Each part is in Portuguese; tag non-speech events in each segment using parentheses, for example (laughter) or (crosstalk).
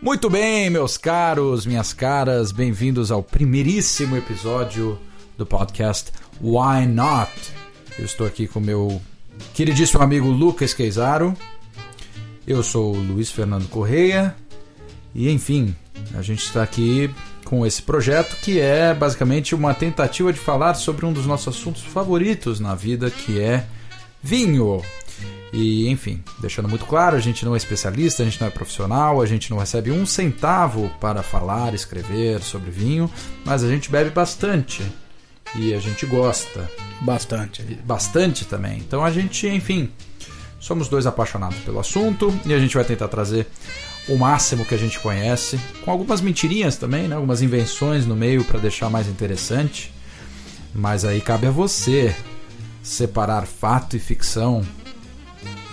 Muito bem, meus caros, minhas caras, bem-vindos ao primeiríssimo episódio do podcast Why Not? Eu estou aqui com meu queridíssimo amigo Lucas Queizaro. Eu sou o Luiz Fernando Correia. E enfim, a gente está aqui com esse projeto que é basicamente uma tentativa de falar sobre um dos nossos assuntos favoritos na vida, que é vinho. E enfim, deixando muito claro, a gente não é especialista, a gente não é profissional, a gente não recebe um centavo para falar, escrever sobre vinho, mas a gente bebe bastante e a gente gosta. Bastante. Bastante também. Então a gente, enfim, somos dois apaixonados pelo assunto e a gente vai tentar trazer o máximo que a gente conhece, com algumas mentirinhas também, né? algumas invenções no meio para deixar mais interessante. Mas aí cabe a você separar fato e ficção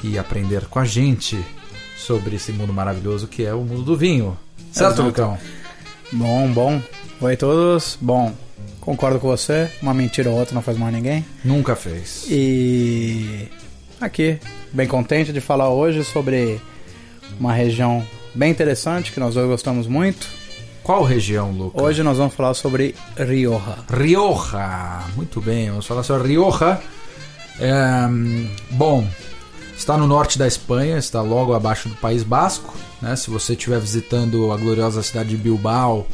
e aprender com a gente sobre esse mundo maravilhoso que é o mundo do vinho. Certo. Lucão? Bom, bom. Oi todos. Bom, concordo com você. Uma mentira ou outra não faz mal a ninguém. Nunca fez. E aqui, bem contente de falar hoje sobre uma região bem interessante que nós dois gostamos muito. Qual região, Lucas? Hoje nós vamos falar sobre Rioja. Rioja. Muito bem, vamos falar sobre Rioja. É, bom, está no norte da Espanha, está logo abaixo do País Basco. Né? Se você estiver visitando a gloriosa cidade de Bilbao,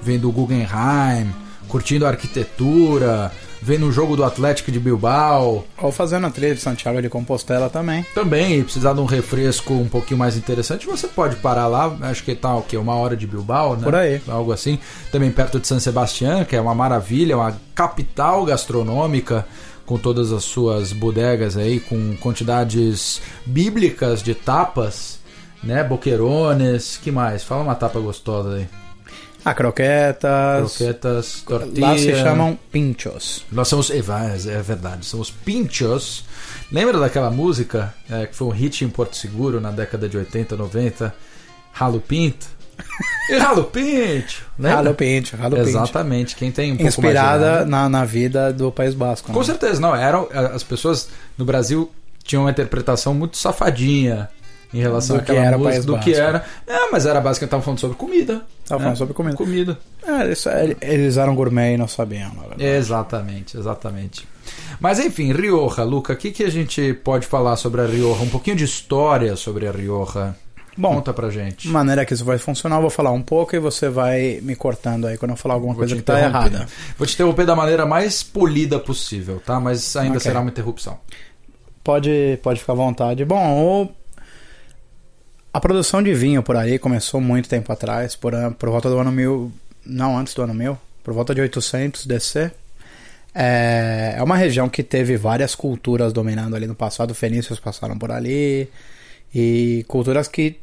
vendo o Guggenheim, curtindo a arquitetura, vendo o jogo do Atlético de Bilbao, Ou fazendo a trilha de Santiago de Compostela também. também precisar de um refresco um pouquinho mais interessante, você pode parar lá. Acho que tá o quê? Uma hora de Bilbao, né? Por aí. Algo assim. Também perto de San Sebastián, que é uma maravilha, uma capital gastronômica com todas as suas bodegas aí, com quantidades bíblicas de tapas, né? Boquerones, que mais? Fala uma tapa gostosa aí. A croquetas. Croquetas, tortilha. Lá se chamam pinchos. Nós somos. É, é verdade, somos pinchos. Lembra daquela música é, que foi um hit em Porto Seguro na década de 80, 90? Ralo Pinto? E Ralo Pinto! Lembra? Ralo pincho, ralo pincho. Exatamente, quem tem um mais de Inspirada idade- na, na vida do País Basco. Com né? certeza, não. Eram, as pessoas no Brasil tinham uma interpretação muito safadinha em relação Do que àquela música, País do que Basco. era. É, mas era basicamente estavam falando sobre comida. Tava né? falando sobre comida. Comida. É, isso- eles eram gourmet e não sabiam. Exatamente, exatamente. Mas enfim, Rioja, Luca, o que, que a gente pode falar sobre a Rioja? Um pouquinho de história sobre a Rioja. Bom, Conta pra gente. maneira que isso vai funcionar, eu vou falar um pouco e você vai me cortando aí quando eu falar alguma Vou coisa te que tá interromper. errada. Vou te interromper da maneira mais polida possível, tá? Mas ainda Ok. será uma interrupção. Pode, pode ficar à vontade. Bom, o- a produção de vinho por aí começou muito tempo atrás, por, an- por volta do ano 1000, não antes do ano 1000, por volta de 800 DC. É, é uma região que teve várias culturas dominando ali no passado, fenícios passaram por ali, e culturas que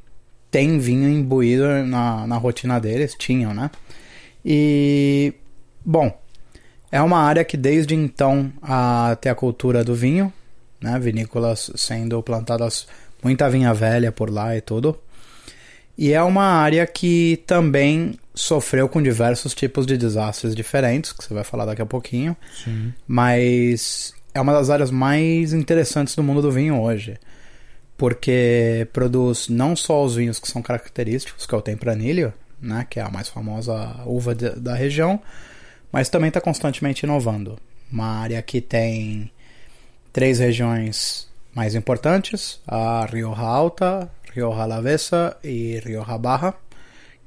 têm vinho imbuído na, na rotina deles, tinham, né? E, bom, é uma área que desde então a, tem a cultura do vinho, né? Vinícolas sendo plantadas, muita vinha velha por lá e tudo. E é uma área que também sofreu com diversos tipos de desastres diferentes, que você vai falar daqui a pouquinho, Sim. mas é uma das áreas mais interessantes do mundo do vinho hoje. Porque produz não só os vinhos que são característicos, que é o Tempranillo, né, que é a mais famosa uva de- da região, mas também está constantemente inovando. Uma área que tem três regiões mais importantes: a Rioja Alta, Rioja Alavesa e Rioja Baja,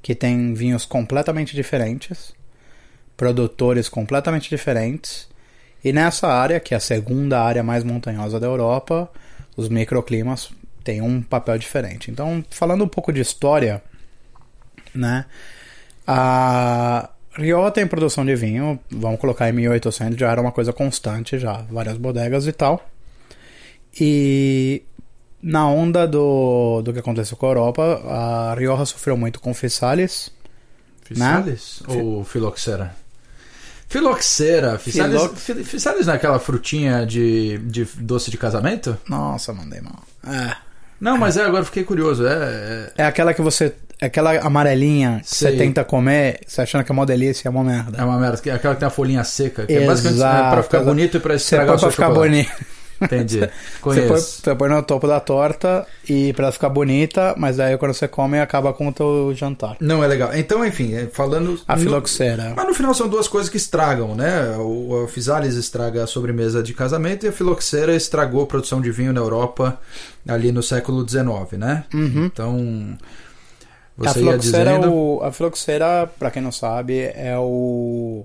que tem vinhos completamente diferentes, produtores completamente diferentes. E nessa área, que é a segunda área mais montanhosa da Europa, os microclimas têm um papel diferente. Então, falando um pouco de história, né? A Rioja tem produção de vinho, vamos colocar em 1800, já era uma coisa constante já, várias bodegas e tal. E na onda do, do que aconteceu com a Europa, a Rioja sofreu muito com Fissales. Fissalis ou filoxera? Filoxera. Fissalis, Filo- é aquela frutinha de, de doce de casamento? Nossa, mandei mal. É. Não, mas é, agora fiquei curioso. É, é, É aquela que você. Aquela amarelinha que Sei. você tenta comer, você achando que é uma delícia, é uma merda. é uma merda. que- Aquela que tem a folhinha seca. Que é Exato. basicamente é pra ficar bonito e pra estragar põe o seu pra ficar chocolate. bonito. Entendi. (laughs) Você Conheço. põe, você põe no topo da torta e pra ela ficar bonita, mas daí quando você come acaba com o teu jantar. Não é legal. Então, enfim, é, falando. A no- filoxera. Mas no final são duas coisas que estragam, né? O, o Physalis estraga a sobremesa de casamento e a filoxera estragou a produção de vinho na Europa ali no século XIX, né? Uhum. Então. A Você ia filoxera, é dizendo. o, a filoxera, pra quem não sabe, é o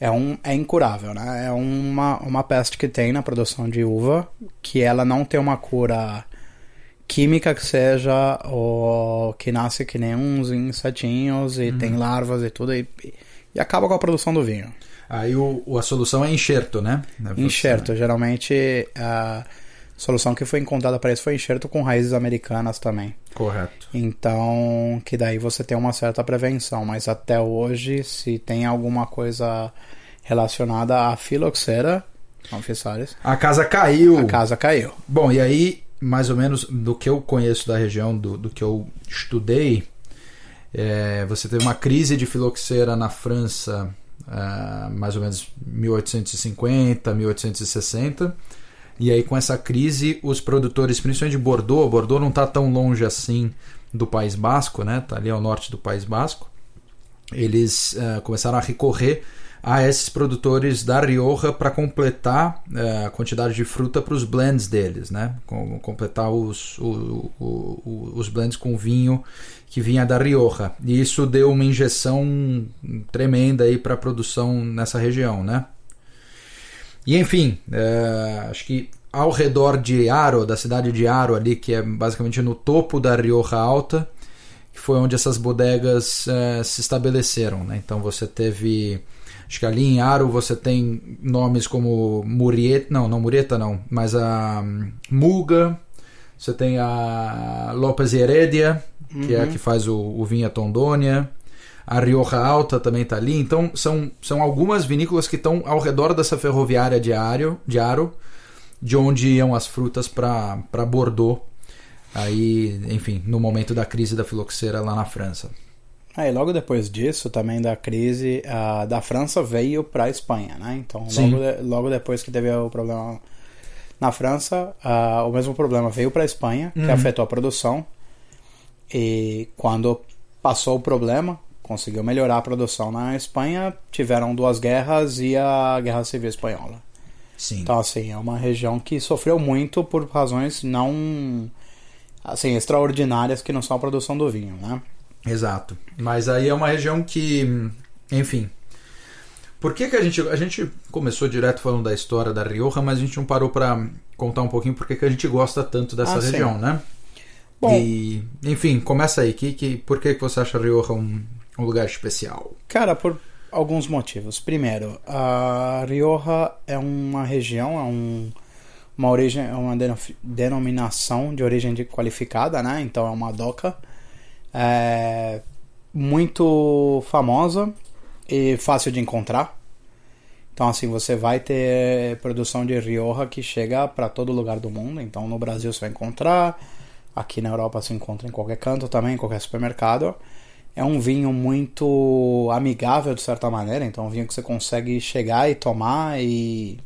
é um é incurável, né? É uma, uma peste que tem na produção de uva, que ela não tem uma cura química que seja o que nasce que nem uns insetinhos e Uhum. tem larvas e tudo e, e acaba com a produção do vinho. Aí o, a solução é enxerto, né? Enxerto, geralmente a solução que foi encontrada para isso foi enxerto com raízes americanas também. Correto. Então, que daí você tem uma certa prevenção, mas até hoje, se tem alguma coisa relacionada à filoxera, Physalis, A casa caiu. a casa caiu. Bom, e aí, mais ou menos do que eu conheço da região, do, do que eu estudei, é, você teve uma crise de filoxera na França, ah, mais ou menos 1850, 1860. E aí, com essa crise, os produtores, principalmente de Bordeaux, Bordeaux não está tão longe assim do País Basco, né? Tá ali ao norte do País Basco. Eles ah, começaram a recorrer a esses produtores da Rioja para completar eh, a quantidade de fruta para os blends deles, né? Com- completar os, o- o- o- os blends com vinho que vinha da Rioja. E isso deu uma injeção tremenda aí para a produção nessa região, né? E enfim, eh, acho que ao redor de Aro, da cidade de Aro ali, que é basicamente no topo da Rioja Alta, que foi onde essas bodegas eh, se estabeleceram, né? Então você teve Acho que ali em Aro você tem nomes como Murieta, não, não Murieta não, mas a hum, Muga, você tem a Lopes Heredia, que é a que faz o, o vinho Tondônia, a Rioja Alta também está ali, então são, são algumas vinícolas que estão ao redor dessa ferroviária de Aro, de, Aro, de onde iam as frutas para Bordeaux, aí, enfim, no momento da crise da filoxera lá na França. Aí logo depois disso, também da crise, a da França veio para a Espanha, né? Então logo, de- logo depois que teve o problema na França, ah, o mesmo problema veio para a Espanha, que Uhum. afetou a produção. E quando passou o problema, conseguiu melhorar a produção na Espanha, tiveram duas guerras e a Guerra Civil Espanhola. Sim. Então, assim, é uma região que sofreu muito por razões não assim extraordinárias que não são a produção do vinho, né? Exato. Mas aí é uma região que, enfim. Por que, que a gente. A gente começou direto falando da história da Rioja, mas a gente não parou para contar um pouquinho por que que a gente gosta tanto dessa Ah, sim. região, né? Bom, E, enfim, começa aí. Que, que, por que, que você acha a Rioja um, um lugar especial? Cara, por alguns motivos. Primeiro, a Rioja é uma região, é um, uma origem, é uma deno- denominação de origem de qualificada, né? Então é uma DOCA. É muito famosa e fácil de encontrar. Então assim, você vai ter produção de Rioja que chega para todo lugar do mundo. Então no Brasil você vai encontrar, aqui na Europa se encontra em qualquer canto também, em qualquer supermercado. É um vinho muito amigável de certa maneira, então é um vinho que você consegue chegar e tomar e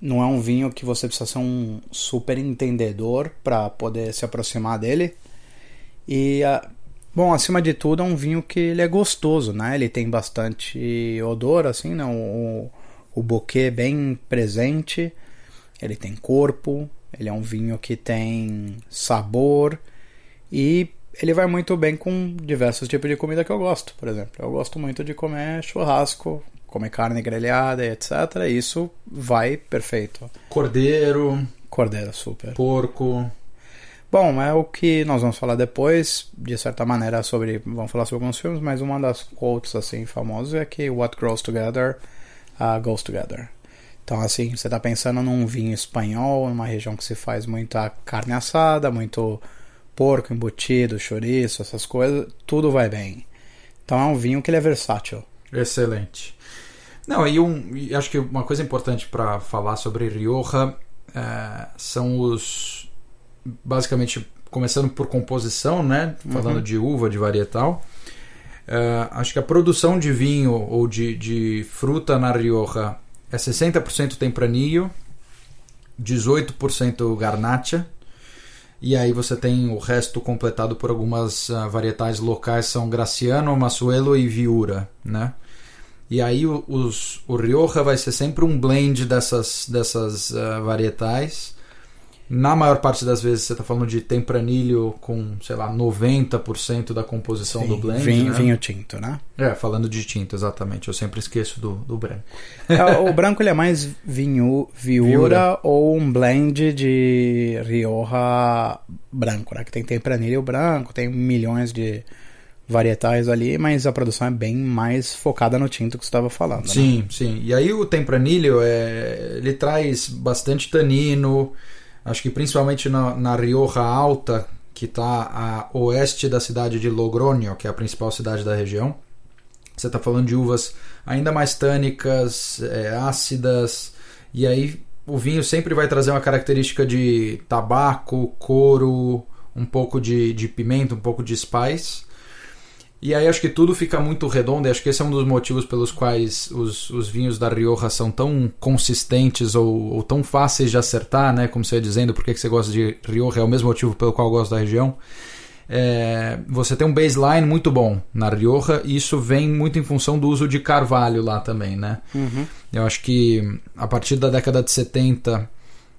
não é um vinho que você precisa ser um super entendedor para poder se aproximar dele. E ah, bom, acima de tudo é um vinho que ele é gostoso, né? Ele tem bastante odor assim, né? O, o buquê bem presente. Ele tem corpo, ele é um vinho que tem sabor e ele vai muito bem com diversos tipos de comida que eu gosto. Por exemplo, eu gosto muito de comer churrasco, comer carne grelhada, etc. Isso vai perfeito. Cordeiro, Cordeiro, super. porco. Bom, é o que nós vamos falar depois, de certa maneira, sobre. Vamos falar sobre alguns filmes, mas uma das quotes assim famosas é que What grows together uh, goes together. Então, assim, você está pensando num vinho espanhol, numa região que se faz muita carne assada, muito porco embutido, chouriço, essas coisas, tudo vai bem. Então é um vinho que ele é versátil. Excelente. Não, e, um, acho que uma coisa importante para falar sobre Rioja eh, são os. Basicamente, começando por composição, né? Falando Uhum. de uva, de varietal. Eh, acho que a produção de vinho ou de, de fruta na Rioja é 60% tempranillo 18% Garnacha. E aí você tem o resto completado por algumas uh, varietais locais, são Graciano, Massuelo e Viura, né? E aí os, o Rioja vai ser sempre um blend dessas, dessas uh, varietais. Na maior parte das vezes você está falando de tempranilho com, sei lá, 90% da composição Sim, do blend. Vinho, né? vinho tinto, né? É, falando de tinto, exatamente. Eu sempre esqueço do, do branco. É, o branco ele é mais vinho, viura, Viura. ou um blend de Rioja branco, né? Que tem tempranilho branco, tem milhões de varietais ali, mas a produção é bem mais focada no tinto que você estava falando. né? Sim, sim. E aí o tempranilho, é, ele traz bastante tanino, acho que principalmente na, na Rioja Alta, que está a oeste da cidade de Logroño, que é a principal cidade da região. Você está falando de uvas ainda mais tânicas, é, ácidas, e aí o vinho sempre vai trazer uma característica de tabaco, couro, um pouco de, de pimenta, um pouco de spice. E aí acho que tudo fica muito redondo, e acho que esse é um dos motivos pelos quais os, os vinhos da Rioja são tão consistentes ou, ou tão fáceis de acertar, né? Como você ia dizendo, por que você gosta de Rioja, é o mesmo motivo pelo qual eu gosto da região. É, você tem um baseline muito bom na Rioja, e isso vem muito em função do uso de carvalho lá também, né? Uhum. Eu acho que a partir da década de 70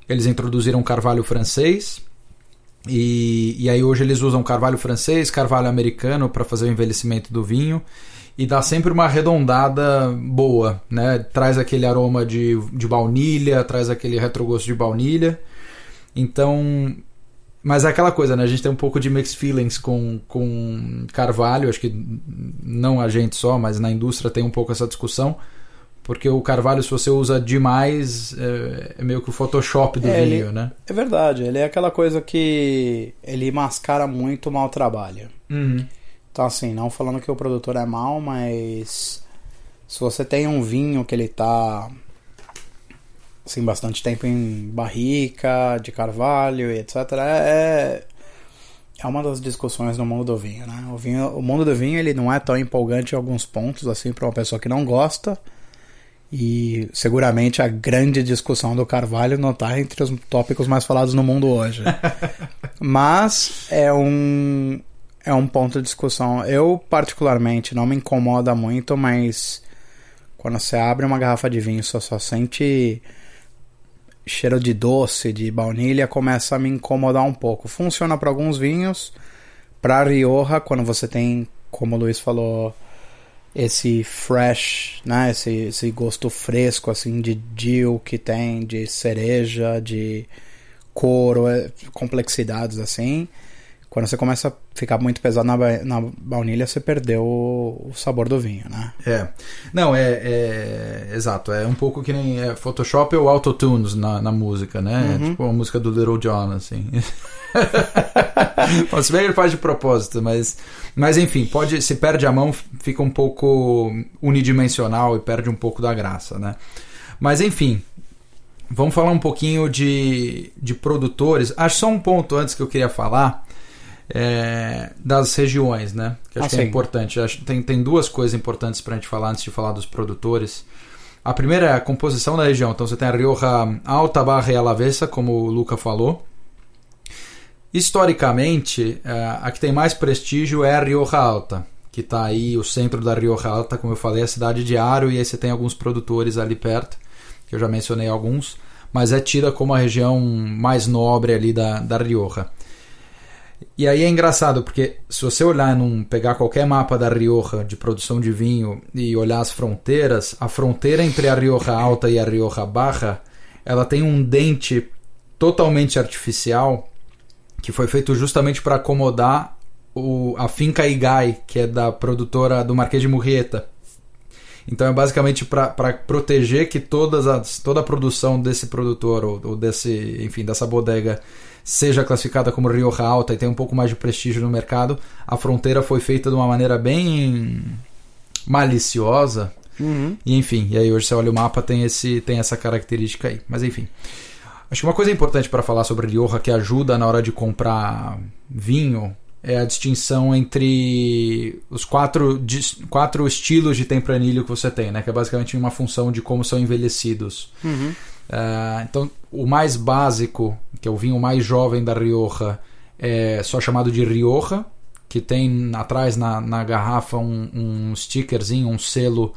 eles introduziram carvalho francês. E, e aí hoje eles usam carvalho francês, carvalho americano para fazer o envelhecimento do vinho e dá sempre uma arredondada boa, né? Traz aquele aroma de, de baunilha, traz aquele retrogosto de baunilha. Então, mas é aquela coisa, né? A gente tem um pouco de mixed feelings com, com carvalho, acho que não a gente só, mas na indústria tem um pouco essa discussão. Porque o carvalho, se você usa demais, é, é meio que o Photoshop do É, vinho, ele- né? É verdade, ele é aquela coisa que ele mascara muito o mau trabalho. Uhum. Então, assim, não falando que o produtor é mau, mas se você tem um vinho que ele tá assim, bastante tempo em barrica, de carvalho e etc, é, é uma das discussões no mundo do vinho, né? O, vinho, o mundo do vinho ele não é tão empolgante em alguns pontos, assim, para uma pessoa que não gosta. E seguramente a grande discussão do Carvalho não está entre os tópicos mais falados no mundo hoje. (laughs) Mas é um, é um ponto de discussão. Eu, particularmente, não me incomoda muito, mas quando você abre uma garrafa de vinho, você só sente cheiro de doce, de baunilha, começa a me incomodar um pouco. Funciona para alguns vinhos. Para Rioja, quando você tem, como o Luiz falou, esse fresh, né, esse, esse gosto fresco assim de dill que tem, de cereja, de couro, é, complexidades assim. Quando você começa a ficar muito pesado na, na baunilha, você perdeu o, o sabor do vinho, né? É. Não, é, é- Exato. É um pouco que nem é, Photoshop ou Autotunes na, na música, né? Uhum. Tipo a música do Little John, assim. (laughs) (laughs) Bom, se bem que ele faz de propósito, mas. Mas enfim, pode. Se perde a mão, fica um pouco unidimensional e perde um pouco da graça, né? Mas enfim. Vamos falar um pouquinho de, de produtores. Acho só um ponto antes que eu queria falar é, das regiões, né? Que acho Ah, que é sim. importante. Acho tem, tem duas coisas importantes para a gente falar antes de falar dos produtores. A primeira é a composição da região. Então você tem a Rioja Alta, Barra e Alavesa, como o Luca falou. Historicamente, eh, a que tem mais prestígio é a Rioja Alta, que está aí o centro da Rioja Alta, como eu falei, a cidade de Aro, e aí você tem alguns produtores ali perto, que eu já mencionei alguns, mas é tida como a região mais nobre ali da, da Rioja. E aí é engraçado, porque se você olhar num pegar qualquer mapa da Rioja de produção de vinho e olhar as fronteiras, a fronteira entre a Rioja Alta e a Rioja Barra, ela tem um dente totalmente artificial que foi feito justamente para acomodar o, a finca Igai, que é da produtora do Marquês de Murrieta. Então é basicamente para proteger que todas as, toda a produção desse produtor ou, ou desse, enfim, dessa bodega seja classificada como Rioja Alta e tenha um pouco mais de prestígio no mercado. A fronteira foi feita de uma maneira bem maliciosa. Uhum. E enfim, e aí hoje você olha o mapa tem esse tem essa característica aí. Mas enfim. Acho que uma coisa importante para falar sobre Rioja que ajuda na hora de comprar vinho é a distinção entre os quatro, quatro estilos de tempranilho que você tem, né? Que é basicamente uma função de como são envelhecidos. Uhum. Uh, então, o mais básico, que é o vinho mais jovem da Rioja, é só chamado de Rioja, que tem atrás na, na garrafa um, um stickerzinho, um selo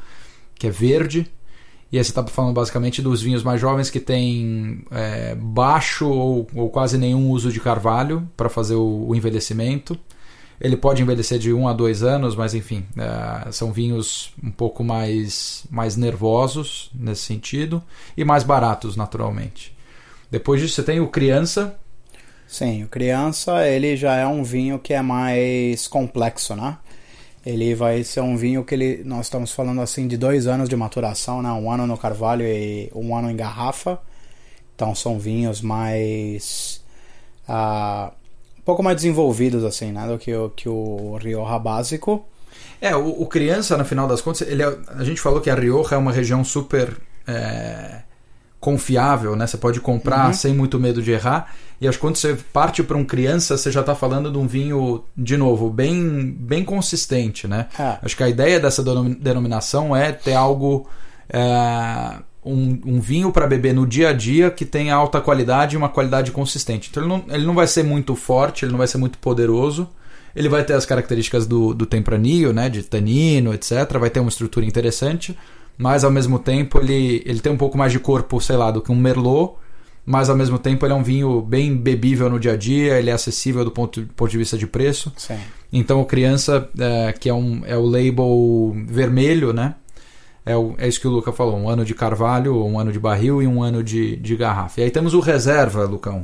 que é verde. E aí você está falando basicamente dos vinhos mais jovens que tem é, baixo ou, ou, quase nenhum uso de carvalho para fazer o, o, envelhecimento. Ele pode envelhecer de 1 um a 2 anos, mas enfim, é, são vinhos um pouco mais, mais nervosos nesse sentido e mais baratos, naturalmente. Depois disso, você tem o Criança. Sim, o Criança ele já é um vinho que é mais complexo, né? Ele vai ser um vinho que ele, nós estamos falando assim de dois anos de maturação, né? Um ano no carvalho e um ano em garrafa. Então são vinhos mais uh, um pouco mais desenvolvidos assim, né? Do que o que o Rioja básico. É, o, o criança, no final das contas, ele é, a gente falou que a Rioja é uma região super é, confiável, né? Você pode comprar uhum. sem muito medo de errar. E acho que quando você parte para um criança, você já está falando de um vinho, de novo, bem, bem consistente, né? É. Acho que a ideia dessa denominação é ter algo. É, um, um, vinho para beber no dia a dia que tenha alta qualidade e uma qualidade consistente. Então ele não, ele não vai ser muito forte, ele não vai ser muito poderoso. Ele vai ter as características do, do tempranillo, né? De tanino, etc. Vai ter uma estrutura interessante, mas ao mesmo tempo ele, ele tem um pouco mais de corpo, sei lá, do que um Merlot mas ao mesmo tempo ele é um vinho bem bebível no dia a dia, ele é acessível do ponto, ponto de vista de preço. Sim. Então o Criança, é, que é, um, é o label vermelho, né? É, o, é isso que o Luca falou, um ano de carvalho, um ano de barril e um ano de, de garrafa. E aí temos o reserva, Lucão.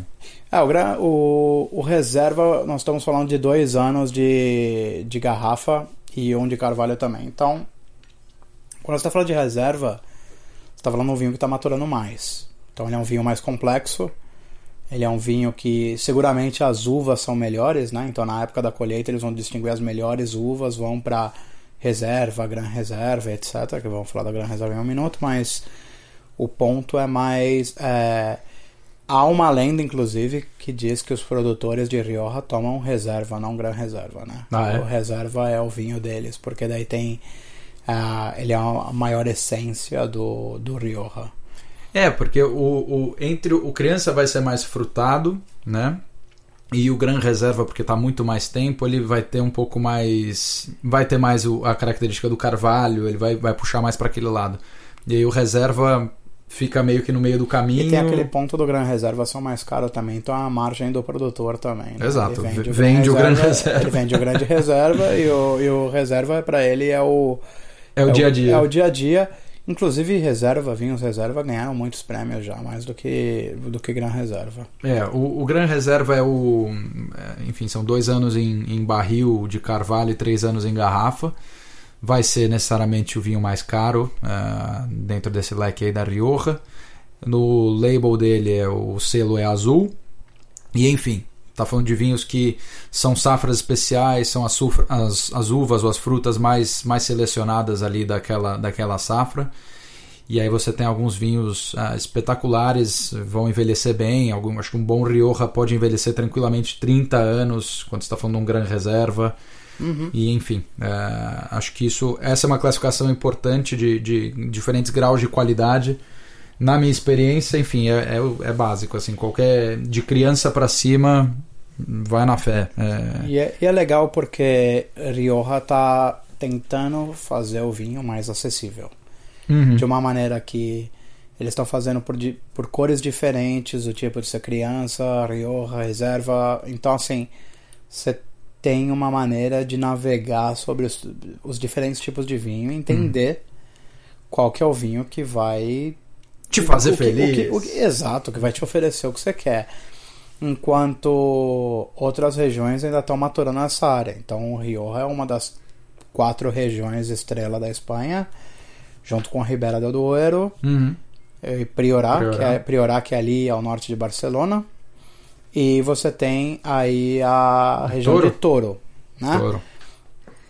É, o, o, o reserva, nós estamos falando de dois anos de, de garrafa e um de carvalho também. Então, quando você está falando de reserva, você está falando de um vinho que está maturando mais. Então ele é um vinho mais complexo. Ele é um vinho que seguramente as uvas são melhores, né? Então na época da colheita eles vão distinguir as melhores uvas, vão para reserva, gran reserva, etc. Que vamos falar da gran reserva em um minuto, mas o ponto é mais é... há uma lenda inclusive que diz que os produtores de Rioja tomam reserva, não gran reserva, né? Ah, é? O reserva é o vinho deles, porque daí tem uh, ele é a maior essência do do Rioja. É, porque o, o, entre o criança vai ser mais frutado, né? E o Gran Reserva, porque está muito mais tempo, ele vai ter um pouco mais. Vai ter mais o, a característica do carvalho, ele vai, vai puxar mais para aquele lado. E aí o Reserva fica meio que no meio do caminho. E tem aquele ponto do Gran Reserva são mais caro também, então a margem do produtor também. Né? Exato, ele vende, o, vende o Gran Reserva. Ele vende o Grande Reserva e o, e o Reserva para ele é o. É o é dia a dia. é o dia a dia. Inclusive reserva, vinhos reserva ganharam muitos prêmios já, mais do que do que Gran Reserva. É, o, o Gran Reserva é o. É, enfim, são dois anos em, em barril de carvalho e três anos em garrafa. Vai ser necessariamente o vinho mais caro uh, dentro desse leque aí da Rioja. No label dele é, o selo é azul. E enfim, Está falando de vinhos que são safras especiais, são as, as, as, uvas ou as frutas mais, mais selecionadas ali daquela, daquela safra. E aí você tem alguns vinhos ah, espetaculares, vão envelhecer bem. Algum, acho que um bom Rioja pode envelhecer tranquilamente 30 anos, quando está falando de um Gran Reserva. Uhum. E enfim, uh, acho que isso essa é uma classificação importante de, de diferentes graus de qualidade na minha experiência, enfim, é, é, é básico. assim Qualquer. De criança para cima, vai na fé. É... E, é, e é legal porque Rioja tá tentando fazer o vinho mais acessível. Uhum. De uma maneira que eles estão fazendo por, por cores diferentes, o tipo de ser criança, Rioja, reserva. Então, assim, você tem uma maneira de navegar sobre os, os diferentes tipos de vinho e entender uhum. qual que é o vinho que vai te fazer o que, feliz. O que, o que, exato, que vai te oferecer o que você quer. Enquanto outras regiões ainda estão maturando essa área. Então, o Rioja é uma das quatro regiões estrela da Espanha, junto com a Ribera del Duero uhum. e Priorat, Priorat. Que é, Priorat, que é ali ao norte de Barcelona. E você tem aí a região Toro. de Toro, né? Toro.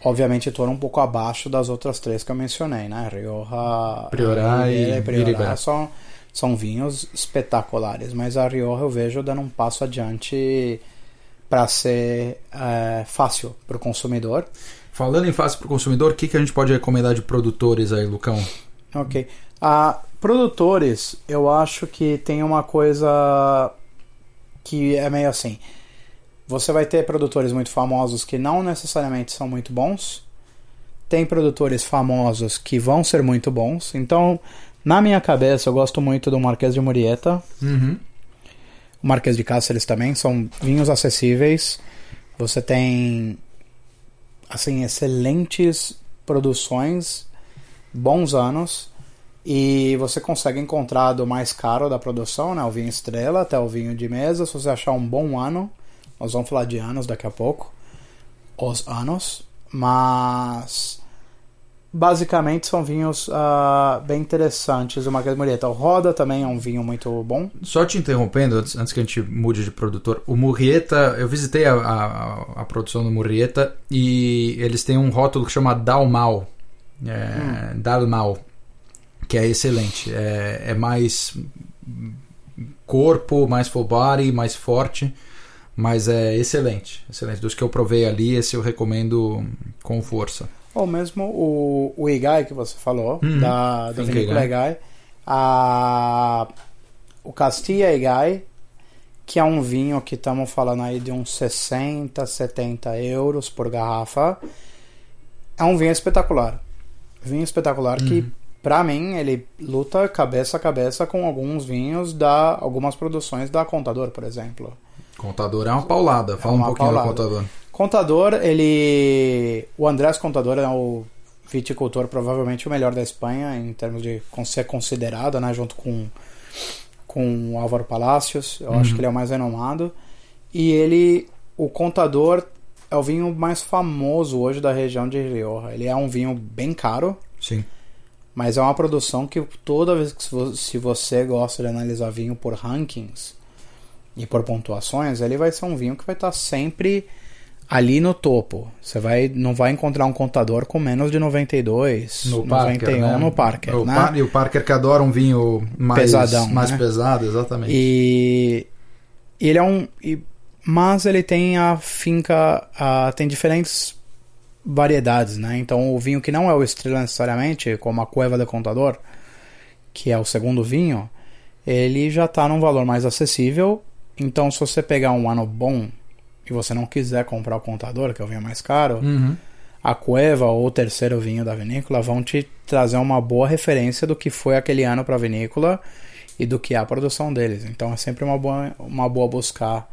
Obviamente, Toro um pouco abaixo das outras três que eu mencionei, né? Rioja, Priorat e, Priorat são, são vinhos espetaculares, mas a Rioja eu vejo dando um passo adiante para ser é, fácil para o consumidor. Falando em fácil para o consumidor, o que, que a gente pode recomendar de produtores aí, Lucão? Ok. Ah, Produtores, eu acho que tem uma coisa que é meio assim. Você vai ter produtores muito famosos que não necessariamente são muito bons. Tem produtores famosos que vão ser muito bons. Então, na minha cabeça, eu gosto muito do Marquês de Murieta. Uhum. O Marquês de Cáceres também. São vinhos acessíveis. Você tem, assim, excelentes produções, bons anos. E você consegue encontrar do mais caro da produção, né? O vinho estrela até o vinho de mesa. Se você achar um bom ano, nós vamos falar de anos daqui a pouco. Os anos. Mas basicamente são vinhos uh, bem interessantes. De Murieta. O Roda também é um vinho muito bom. Só te interrompendo, antes, antes que a gente mude de produtor, o Murrieta, eu visitei a, a, a produção do Murrieta e eles têm um rótulo que chama Dalmal. É, hum. Dalmal que é excelente. É, é mais corpo, mais full body, mais forte, mas é excelente. Excelente. Dos que eu provei ali, esse eu recomendo com força. Ou mesmo o, o Igai que você falou, uhum. da, da vinícola Igai. A, o Castilla Igai, que é um vinho que estamos falando aí de uns 60, 70 euros por garrafa. É um vinho espetacular. Vinho espetacular uhum. que Pra mim, ele luta cabeça a cabeça com alguns vinhos da algumas produções da Contador, por exemplo. Contador é uma paulada. Fala é uma um pouquinho paulada. do Contador. Contador, ele. O Andrés Contador é o viticultor provavelmente o melhor da Espanha em termos de ser considerado, né? Junto com, com o Álvaro Palacios. Eu uhum. acho que ele é o mais renomado. E ele. O Contador é o vinho mais famoso hoje da região de Rioja. Ele é um vinho bem caro. Sim. Mas é uma produção que toda vez que se você gosta de analisar vinho por rankings e por pontuações, ele vai ser um vinho que vai estar sempre ali no topo. Você vai, não vai encontrar um contador com menos de 92, no 91 Parker, né? no Parker. O né? Par, e o Parker que adora um vinho mais, Pesadão, mais né? pesado, exatamente. E, ele é um. E, mas ele tem a finca. A, tem diferentes variedades, né? Então o vinho que não é o estrela necessariamente, como a Cueva de Contador, que é o segundo vinho, ele já está num valor mais acessível. Então se você pegar um ano bom e você não quiser comprar o Contador, que é o vinho mais caro, uhum. a Cueva ou o terceiro vinho da vinícola vão te trazer uma boa referência do que foi aquele ano para a vinícola e do que é a produção deles. Então é sempre uma boa, uma boa buscar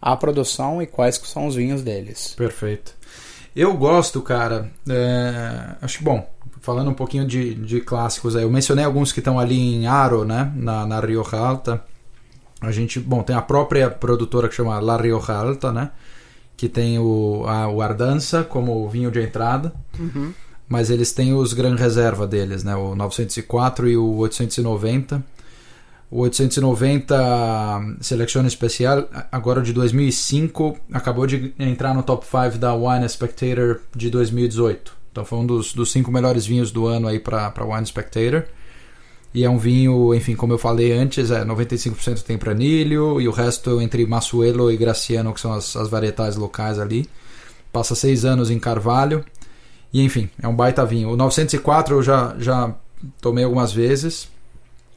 a produção e quais são os vinhos deles. Perfeito. Eu gosto, cara. É, acho que, bom, falando um pouquinho de, de clássicos aí, eu mencionei alguns que estão ali em Aro, né? Na, na Rioja Alta. A gente, bom, tem a própria produtora que chama La Rioja Alta, né? Que tem o, a, o Ardança como vinho de entrada. Uhum. Mas eles têm os Gran Reserva deles, né? O 904 e o 890 o 890 Seleção Especial, agora de 2005, acabou de entrar no top 5 da Wine Spectator de 2018. Então foi um dos, dos cinco melhores vinhos do ano aí para Wine Spectator. E é um vinho, enfim, como eu falei antes, é 95% tempranilho e o resto entre Massuelo e Graciano, que são as, as varietais locais ali. Passa seis anos em Carvalho. E enfim, é um baita vinho. O 904 eu já, já tomei algumas vezes.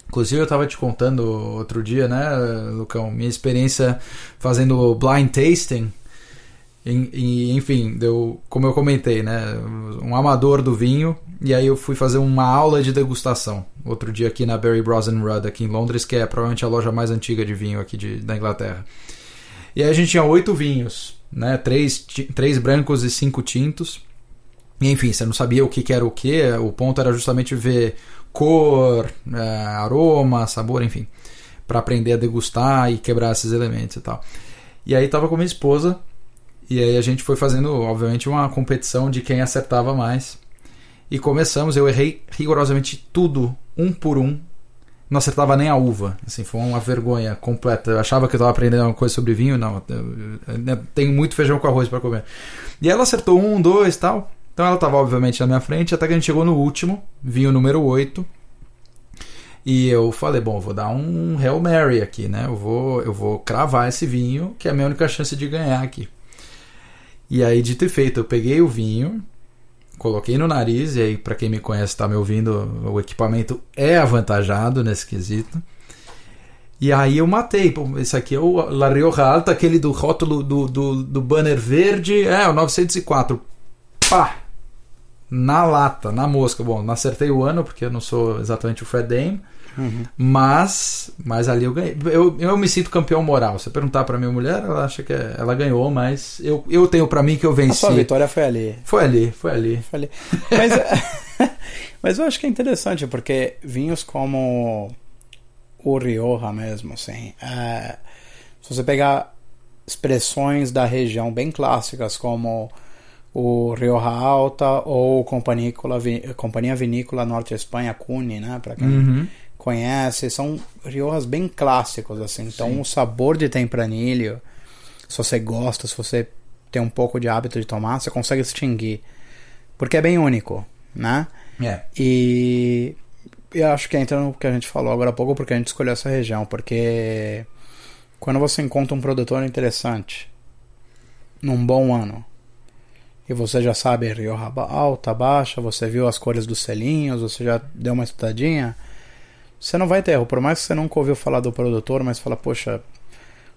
Inclusive, eu estava te contando outro dia, né, Lucão, minha experiência fazendo blind tasting. E, enfim, deu, como eu comentei, né, um amador do vinho. E aí eu fui fazer uma aula de degustação outro dia aqui na Barry Bros Rudd, aqui em Londres, que é provavelmente a loja mais antiga de vinho aqui de, da Inglaterra. E aí a gente tinha oito vinhos, né, três, três brancos e cinco tintos. E, enfim, você não sabia o que, que era o que. O ponto era justamente ver cor, é, aroma, sabor, enfim, para aprender a degustar e quebrar esses elementos e tal. E aí tava com minha esposa e aí a gente foi fazendo, obviamente, uma competição de quem acertava mais. E começamos, eu errei rigorosamente tudo, um por um. Não acertava nem a uva. Assim, foi uma vergonha completa. Eu achava que eu estava aprendendo alguma coisa sobre vinho, não. Tenho muito feijão com arroz para comer. E ela acertou um, dois tal. Então ela estava obviamente na minha frente, até que a gente chegou no último, vinho número 8. E eu falei, bom, vou dar um Hail Mary aqui, né? Eu vou, eu vou cravar esse vinho, que é a minha única chance de ganhar aqui. E aí, dito e feito, eu peguei o vinho, coloquei no nariz, e aí, para quem me conhece, tá me ouvindo, o equipamento é avantajado nesse quesito. E aí eu matei. Esse aqui é o La Rioja Alta, aquele do rótulo do, do, do banner verde. É, o 904. Pá! Na lata, na mosca. Bom, não acertei o ano, porque eu não sou exatamente o Fred Dame. Uhum. Mas, mas ali eu ganhei. Eu, eu me sinto campeão moral. Se eu perguntar pra minha mulher, ela acha que é- ela ganhou, mas eu, eu tenho pra mim que eu A venci. sua vitória foi ali. Foi ali, foi ali. Foi ali. Mas, (laughs) mas eu acho que é interessante, porque vinhos como o Rioja mesmo, assim, é, se você pegar expressões da região bem clássicas, como o Rioja Alta ou Companhia Vinícola Norte Espanha, Cuni, né, para quem Uhum. Conhece, são riojas bem clássicos, assim. Então, Sim. o sabor de tempranilho, se você gosta, se você tem um pouco de hábito de tomar, você consegue distinguir. Porque é bem único, né? É. E eu acho que entra no que a gente falou agora há pouco, porque a gente escolheu essa região. Porque quando você encontra um produtor interessante, num bom ano, e você já sabe Rioja alta, baixa, você viu as cores dos selinhos, você já deu uma estudadinha, você não vai ter erro. Por mais que você nunca ouviu falar do produtor, mas fala, poxa,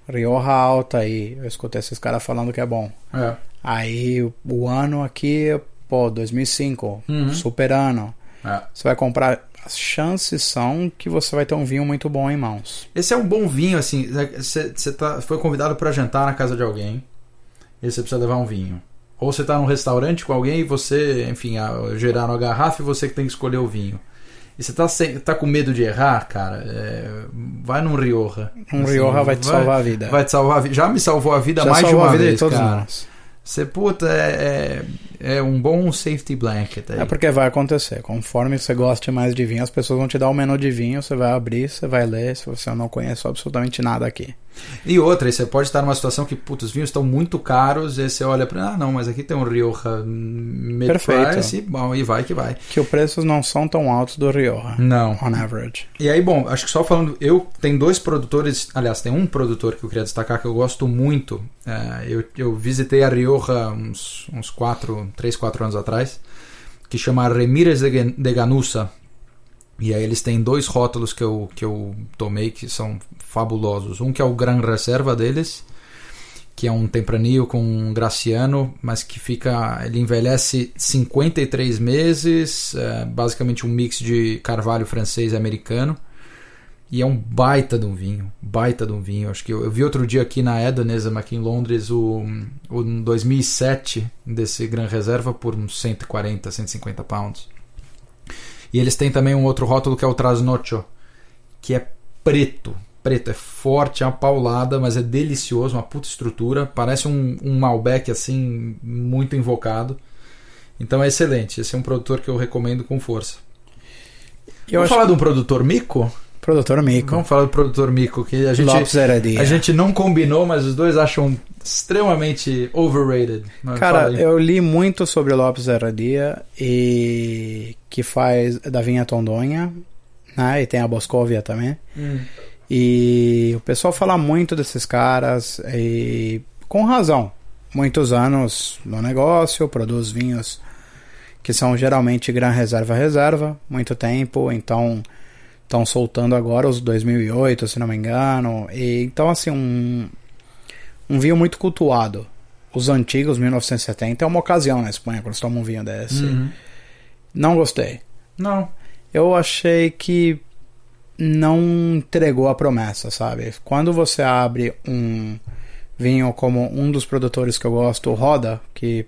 Rioja alta aí, eu escutei esses caras falando que é bom. É. Aí o- o ano aqui, pô, 2005, Uhum. super ano. É. Você vai comprar, as chances são que você vai ter um vinho muito bom em mãos. Esse é um bom vinho, assim. Você tá, foi convidado para jantar na casa de alguém e você precisa levar um vinho. Ou você tá num restaurante com alguém e você, enfim, a- geraram a garrafa e você que tem que escolher o vinho. E você tá, sem, tá com medo de errar, cara, é, vai num Rioja. Um Assim, Rioja vai te salvar a vida. Vai te salvar a vida. Já me salvou a vida Já mais de uma vez, cara. nós. Você, puta, é, é, é um bom safety blanket aí. É porque vai acontecer. Conforme você goste mais de vinho, as pessoas vão te dar o menu de vinho, você vai abrir, você vai ler, se você não conhece absolutamente nada aqui. E outra, você pode estar numa situação que, putz, os vinhos estão muito caros, e você olha para, ah, não, mas aqui tem um Rioja Perfeito. mid-price, e, bom, e vai que vai. Que os preços não são tão altos do Rioja, Não. on average. E aí, bom, acho que só falando, eu tem dois produtores, aliás, tem um produtor que eu queria destacar que eu gosto muito. É, eu, eu visitei a Rioja uns, uns quatro, três, quatro anos atrás, que chama Remírez de Ganusa. E aí eles têm dois rótulos que eu, que eu tomei que são fabulosos. Um que é o Gran Reserva deles, que é um tempranillo com um graciano, mas que fica. Ele envelhece 53 meses, é basicamente um mix de carvalho francês e americano. E é um baita de um vinho, baita de um vinho. Acho que eu, eu vi outro dia aqui na Edonism, aqui em Londres, o, o 2007 desse Gran Reserva por uns 140, 150 pounds. E eles têm também um outro rótulo que é o Trasnocho, que é preto. Preto, é forte, é uma paulada, mas é delicioso, uma puta estrutura. Parece um, um Malbec assim, muito invocado. Então é excelente. Esse é um produtor que eu recomendo com força. Eu Vamos falar de um produtor mico? Produtor Mico, Vamos falar do produtor mico, que a gente, Lopes Heredia. a gente não combinou, mas os dois acham extremamente overrated. Mas Cara, eu li muito sobre Lopes Herradia e que faz da vinha Tondonha, né? E tem a Boscovia também. Hum. E o pessoal fala muito desses caras e com razão. Muitos anos no negócio, produz vinhos que são geralmente gran reserva reserva, muito tempo, então estão soltando agora os 2008, se não me engano. E então assim, um um vinho muito cultuado. Os antigos 1970 é uma ocasião na Espanha quando você toma um vinho desse. Uhum. Não gostei. Não. Eu achei que não entregou a promessa, sabe? Quando você abre um vinho como um dos produtores que eu gosto, o Roda, que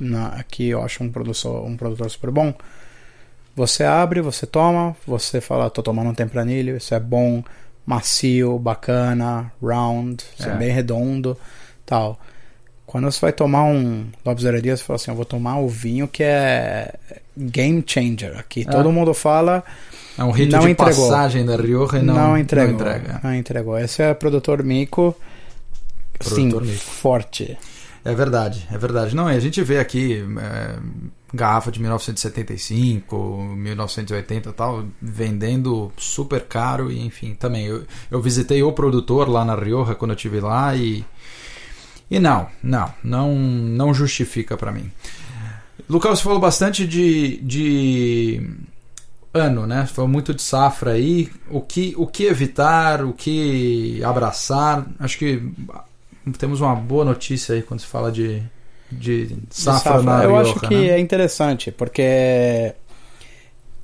na, aqui eu acho um produtor, um produtor super bom. Você abre, você toma, você fala, tô tomando um tempranilho, isso é bom, macio, bacana, round, isso é. É. bem redondo, tal. Quando você vai tomar um Lopes Heredia, você fala assim, eu vou tomar o vinho que é game changer aqui. Ah. Todo mundo fala, É um rito Não de entregou. passagem da Rioja e não, não, entregou, não entrega. não entregou. Esse é produtor mico, Produtor sim, mico. forte. É verdade, é verdade. Não, a gente vê aqui é, garrafa de 1975, 1980 e tal, vendendo super caro e enfim, também. Eu, eu visitei o produtor lá na Rioja quando eu estive lá e. E não, não, não, não justifica pra mim. Lucas, você falou bastante de, de ano, né? Você falou muito de safra aí. O que, o que evitar, o que abraçar. Acho que temos uma boa notícia aí quando se fala de, de safra, safra. na Eu Rioja, acho que né? é interessante, porque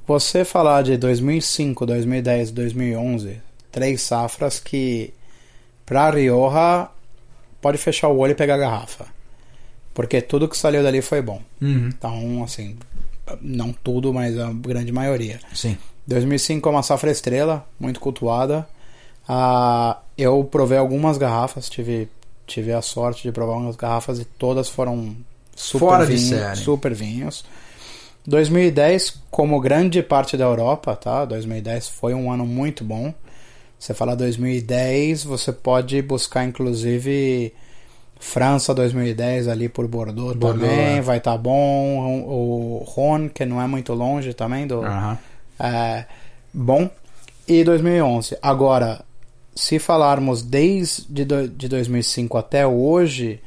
você falar de 2005, 2010, 2011, três safras que pra Rioja pode fechar o olho e pegar a garrafa. Porque tudo que saiu dali foi bom. Uhum, Então, assim, não tudo, mas a grande maioria. sim. 2005 é uma safra estrela, muito cultuada. Ah, eu provei algumas garrafas, tive, tive a sorte de provar algumas garrafas e todas foram super Fora de vinhos, série. super vinhos. 2010, como grande parte da Europa, tá? 2010 foi um ano muito bom. Você falar 2010, você pode buscar inclusive França 2010 ali por Bordeaux, Bordeaux, também, é. vai estar bom. O Rhône, que não é muito longe também do, Aham. é, bom. E 2011. Agora, se falarmos desde do, de 2005 até hoje,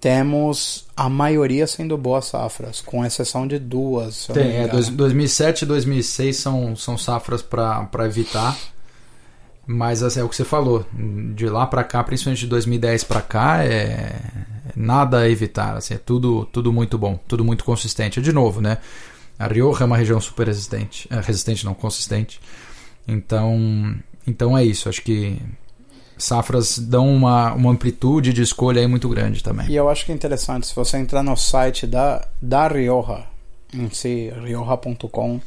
temos a maioria sendo boas safras, com exceção de duas. Tem, é, dois- 2007 e 2006 são, são safras para evitar. Mas assim, é o que você falou. De lá para cá, principalmente de 2010 para cá, é nada a evitar. Assim, é tudo, tudo muito bom, tudo muito consistente. De novo, né? A Rioja é uma região super resistente. É, resistente, não, consistente. Então, então é isso. Acho que safras dão uma, uma amplitude de escolha aí muito grande também. E eu acho que é interessante, se você entrar no site da, da Rioja, em si, rioja.com,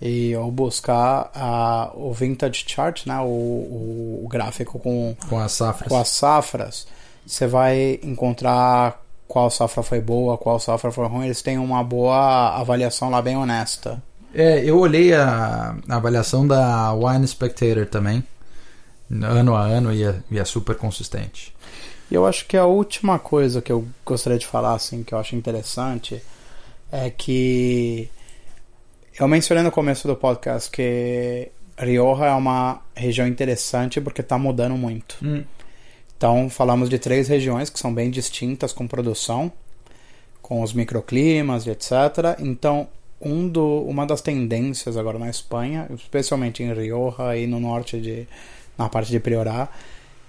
e ou buscar a, o Vintage Chart, né, o, o, o gráfico com, Com as safras. com as safras, você vai encontrar qual safra foi boa, qual safra foi ruim. Eles têm uma boa avaliação lá, bem honesta. É, eu olhei a, a avaliação da Wine Spectator também, ano a ano, e é, e é super consistente. E eu acho que a última coisa que eu gostaria de falar, assim, que eu acho interessante, é que eu mencionei no começo do podcast que Rioja é uma região interessante porque está mudando muito. Então, falamos de três regiões que são bem distintas com produção, com os microclimas e etc. Então, um do, uma das tendências agora na Espanha, especialmente em Rioja e no norte de na parte de Priorá,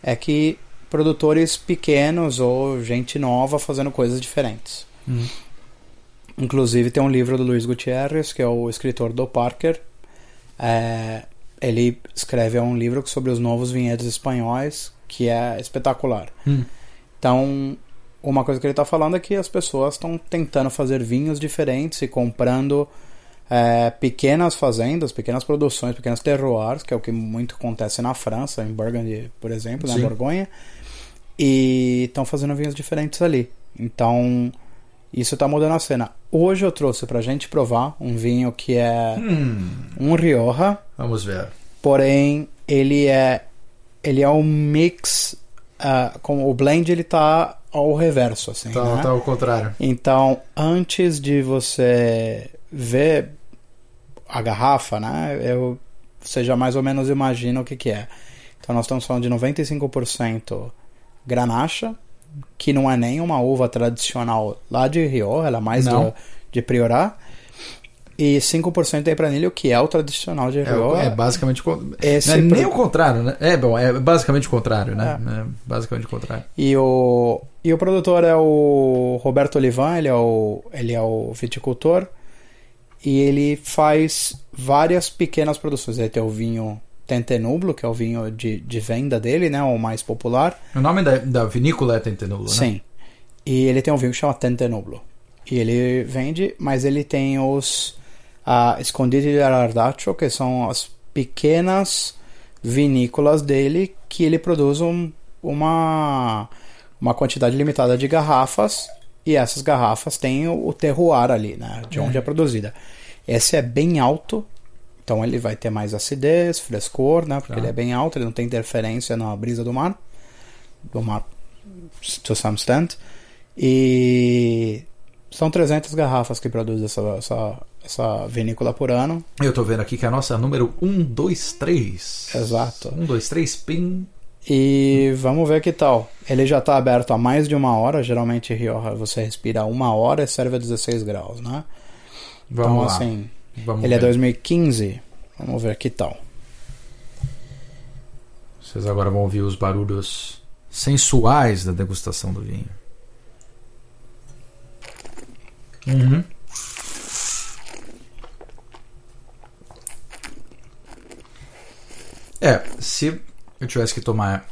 é que produtores pequenos ou gente nova fazendo coisas diferentes. Uhum. Inclusive tem um livro do Luiz Gutierrez, que é o escritor do Parker. É, ele escreve um livro sobre os novos vinhedos espanhóis, que é espetacular. Hum. Então, uma coisa que ele está falando é que as pessoas estão tentando fazer vinhos diferentes e comprando é, pequenas fazendas, pequenas produções, pequenos terroirs, que é o que muito acontece na França, em Burgundy, por exemplo, na Sim. Borgonha, e estão fazendo vinhos diferentes ali. Então, isso está mudando a cena. Hoje eu trouxe pra gente provar um vinho que é Hum, um Rioja, vamos ver. porém ele é ele é um mix ah, com o blend ele tá ao reverso assim Tá, né? tá ao contrário. então antes de você ver a garrafa né eu você já mais ou menos imagina o que que é então nós estamos falando de 95% granacha que não é nem uma uva tradicional lá de Rio ela é mais do, de Priorá e 5% tempranilho que é o tradicional de É, Rio é basicamente. é nem pro- o contrário, né? É bom, é basicamente o contrário, né? É basicamente o contrário. E o, e o produtor é o Roberto Olivan, ele é o, ele é o viticultor. E ele faz várias pequenas produções. Ele tem o vinho Tentenublo, que é o vinho de, de venda dele, né? O mais popular. O nome da, da vinícola é Tentenulo, né? Sim. E ele tem um vinho que chama Tentenublo. E ele vende, mas ele tem os a Escondite de Ardacho, que são as pequenas vinícolas dele que ele produz um- uma uma quantidade limitada de garrafas e essas garrafas têm o, o terroir ali, né, de onde é produzida. Esse é bem alto, então ele vai ter mais acidez, frescor, né, porque Tá. ele é bem alto, ele não tem interferência na brisa do mar, do mar to some extent. E são 300 garrafas que produz essa, essa, essa vinícola por ano. Eu tô vendo aqui que a nossa é número 123. Exato. 123 pin E vamos ver que tal. Ele já está aberto há mais de uma hora. Geralmente Rioja você respira uma hora e serve a 16 graus, né? Vamos então, lá. assim, Vamos ele é ver. 2015. Vamos ver que tal. Vocês agora vão ouvir os barulhos sensuais da degustação do vinho. Uhum. É, se eu tivesse que tomar.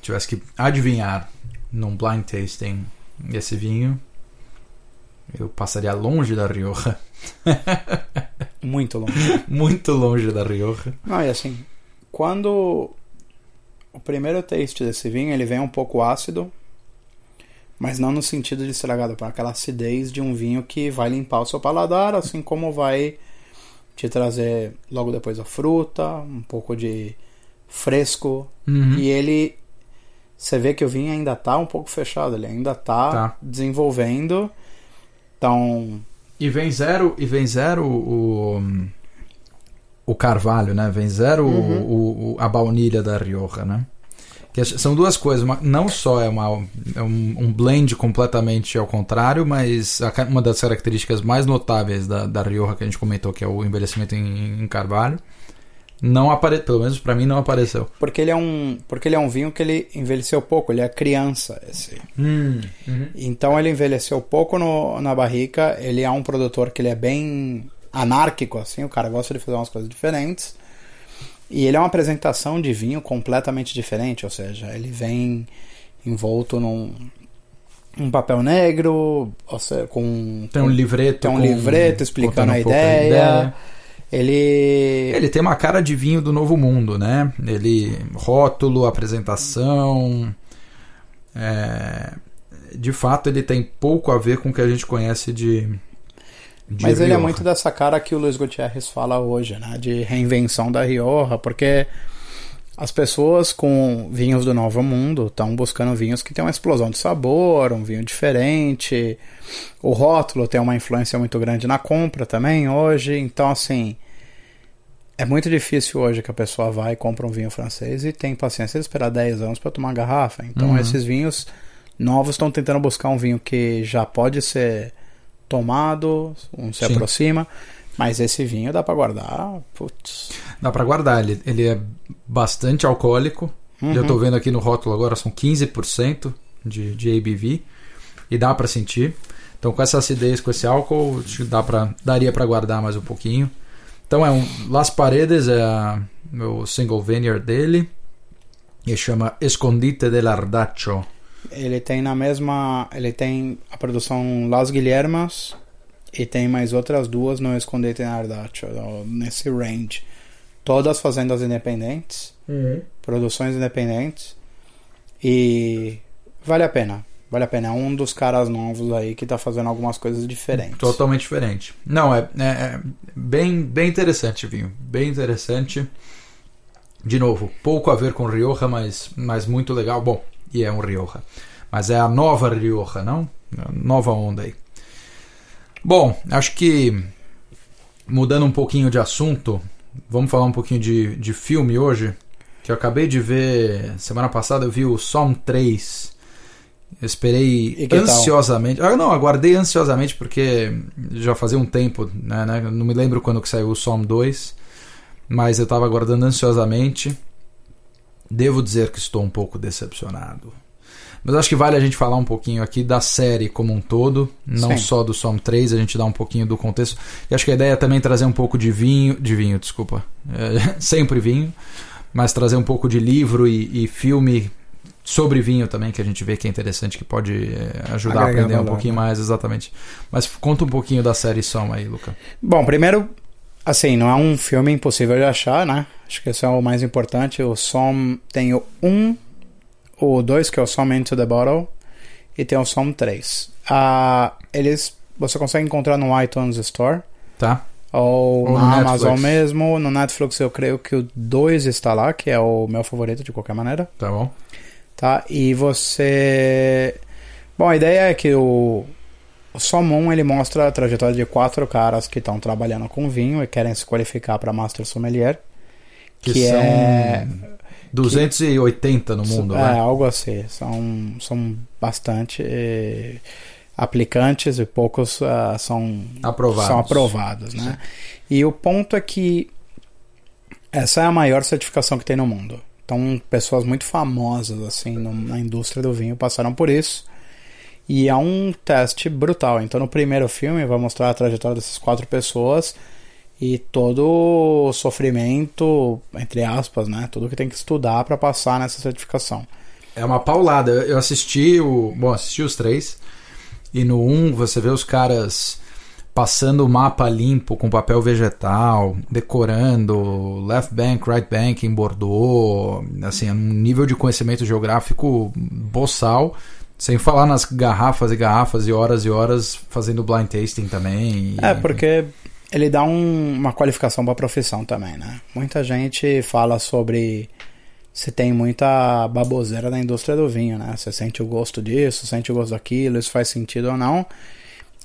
Tivesse que adivinhar num blind tasting esse vinho, eu passaria longe da Rioja. (laughs) Muito longe. Muito longe da Rioja. Não, e assim, quando o primeiro taste desse vinho, ele vem um pouco ácido, mas não no sentido de estragado, para aquela acidez de um vinho que vai limpar o seu paladar, assim como vai te trazer logo depois a fruta, um pouco de fresco, Uhum. e ele você vê que o vinho ainda tá um pouco fechado, ele ainda tá, Tá. desenvolvendo. Então, E vem zero, e vem zero o, o carvalho, né? Vem zero Uhum. o, o- a baunilha da Rioja, né? Que são duas coisas. uma- não só é, uma, é um, um blend completamente ao contrário, mas a uma das características mais notáveis da, da Rioja que a gente comentou, que é o envelhecimento em, em carvalho, não apare, pelo menos para mim não apareceu. porque ele é um, porque ele é um vinho que ele envelheceu pouco, ele é criança esse. Uhum. Então ele envelheceu pouco no, na barrica, ele é um produtor que ele é bem anárquico, assim, o cara gosta de fazer umas coisas diferentes. E ele é uma apresentação de vinho completamente diferente, ou seja, ele vem envolto num um papel negro, seja, com Tem um livreto, tem um livreto explicando a um pouco ideia. Ele Ele tem uma cara de vinho do novo mundo, né? Ele rótulo, apresentação, é, de fato ele tem pouco a ver com o que a gente conhece de Mas ele é muito dessa cara que o Luiz Gutierrez fala hoje, né? De reinvenção da Rioja, porque as pessoas com vinhos do Novo Mundo estão buscando vinhos que têm uma explosão de sabor, um vinho diferente. O rótulo tem uma influência muito grande na compra também hoje. Então, assim, é muito difícil hoje que a pessoa vai e compra um vinho francês e tem paciência de esperar 10 anos para tomar uma garrafa. Então, Uhum. esses vinhos novos estão tentando buscar um vinho que já pode ser tomado, um se Sim. aproxima. Mas esse vinho dá para guardar. Putz. Dá pra guardar, ele, ele é bastante alcoólico. Uhum. Eu tô vendo aqui no rótulo agora, são 15% de, de ABV. E dá pra sentir. Então com essa acidez, com esse álcool, acho que dá pra, daria pra guardar mais um pouquinho. Então é um Las Paredes, é a- o single vineyard dele. E chama Escondite del Ardaccio. Ele tem na mesma. Ele tem a produção Las Guilhermas e tem mais outras duas no Ardaccio, no- nesse range. Todas fazendas independentes, produções independentes. E vale a pena. Vale a pena. É um dos caras novos aí que tá fazendo algumas coisas diferentes. Totalmente diferente. Não, é, é- é bem, bem interessante, vinho. Bem interessante. De novo, pouco a ver com Rioja, mas, mas muito legal. Bom, e é um Rioja. Mas é a nova Rioja, não? Nova onda aí. Bom, acho que mudando um pouquinho de assunto, vamos falar um pouquinho de, de filme hoje. Que eu acabei de ver semana passada, eu vi o Som 3. Eu esperei tal? ansiosamente. Ah, não, aguardei ansiosamente porque já fazia um tempo, né, né? Não me lembro quando que saiu o Som 2, mas eu estava aguardando ansiosamente. Devo dizer que estou um pouco decepcionado. Mas acho que vale a gente falar um pouquinho aqui da série como um todo, não Sim. só do Som 3, a gente dá um pouquinho do contexto. E acho que a ideia é também trazer um pouco de vinho, de vinho, desculpa, É, (laughs) sempre vinho, mas trazer um pouco de livro e, e filme sobre vinho também, que a gente vê que é interessante, que pode é, ajudar a aprender um pouquinho né? mais, exatamente. Mas conta um pouquinho da série Som aí, Luca. Bom, primeiro, assim, não é um filme impossível de achar, né? Acho que esse é o mais importante. O Som tem o 1, o 2, que é o Som Into the Bottle, e tem o Som 3. Ah, eles você consegue encontrar no iTunes Store Tá? ou, Ou na. Amazon mesmo. No Netflix eu creio que o 2 está lá, que é o meu favorito de qualquer maneira. Tá bom? Tá? E você. Bom, a ideia é que o, o Som 1 ele mostra a trajetória de quatro caras que estão trabalhando com vinho e querem se qualificar para Master Sommelier. Que, Que são é 280 no mundo, é, né? algo assim. São, são bastante eh, aplicantes e poucos ah, são Aprovados. São aprovados, né? E o ponto é que essa é a maior certificação que tem no mundo. Então, pessoas muito famosas assim no- na indústria do vinho passaram por isso. E é um teste brutal. Então, no primeiro filme, vai mostrar a trajetória dessas quatro pessoas e todo o sofrimento, entre aspas, né? Tudo que tem que estudar para passar nessa certificação. É uma paulada. Eu assisti o. Bom, assisti os três. E no um você vê os caras passando o mapa limpo com papel vegetal, decorando left bank, right bank em Bordeaux, assim, um nível de conhecimento geográfico boçal, sem falar nas garrafas e garrafas e horas e horas fazendo blind tasting também. e- É, porque ele dá um- uma qualificação para a profissão também, né? Muita gente fala sobre se tem muita baboseira na indústria do vinho, né? Você sente o gosto disso, sente o gosto daquilo, isso faz sentido ou não.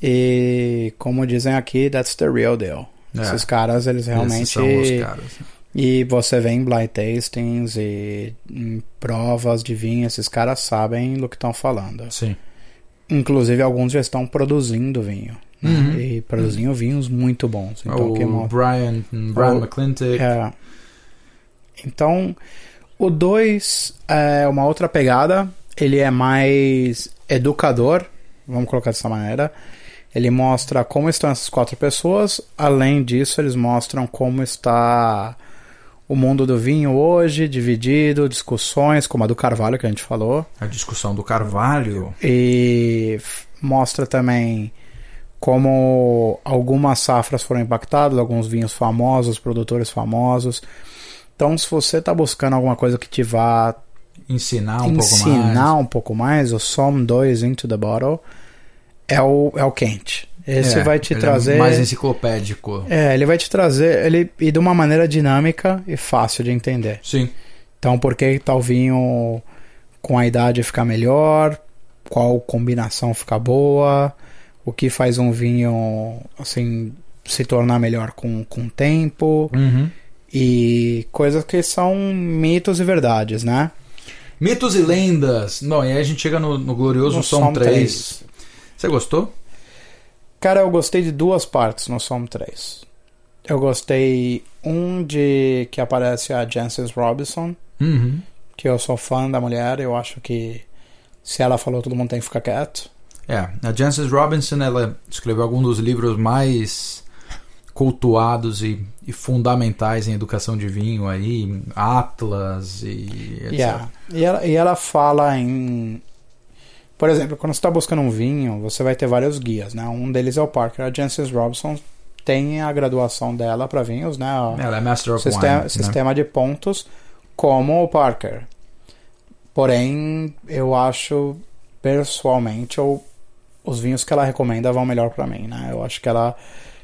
E como dizem aqui, that's the real deal. É. Esses caras, eles realmente. Esses são os caras. E você vê em blind tastings e em provas de vinho, esses caras sabem do que estão falando. Sim. Inclusive, alguns já estão produzindo vinho. né? Uhum. E produzindo vinhos muito bons. Então, o Brian, Brian O- McClintock. é. Então, o 2 é uma outra pegada. Ele é mais educador, vamos colocar dessa maneira. Ele mostra como estão essas quatro pessoas. Além disso, eles mostram como está o mundo do vinho hoje, dividido, discussões, como a do Carvalho que a gente falou. A discussão do Carvalho. E mostra também como algumas safras foram impactadas, alguns vinhos famosos, produtores famosos. Então, se você está buscando alguma coisa que te vá Ensinar um pouco ensinar mais. um pouco mais, o Som 2 Into the Bottle é o, é o quente. Esse É, vai te ele é trazer. mais enciclopédico. É, ele vai te trazer. Ele, e de uma maneira dinâmica e fácil de entender. Sim. Então, por que tal vinho com a idade ficar melhor? Qual combinação fica boa? O que faz um vinho assim se tornar melhor com o tempo? Uhum. E coisas que são mitos e verdades, né? Mitos e lendas. Bom, e aí a gente chega no, no glorioso No Som Som 3. 3. Você gostou? Cara, eu gostei de duas partes no Som 3. Eu gostei um de que aparece a Jancis Robinson, Uhum. que eu sou fã da mulher, eu acho que se ela falou, todo mundo tem que ficar quieto. É, a Jancis Robinson, ela escreveu alguns dos livros mais cultuados e, e fundamentais em educação de vinho aí, Atlas e etc. Yeah. E, ela, e ela fala em. Por exemplo, quando você está buscando um vinho, você vai ter vários guias, né? Um deles é o Parker. A Jancis Robinson tem a graduação dela para vinhos, né? Ela é Master of sistema, Wine. né? sistema de pontos, como o Parker. Porém, eu acho, pessoalmente, eu, os vinhos que ela recomenda vão melhor para mim, né? Eu acho que ela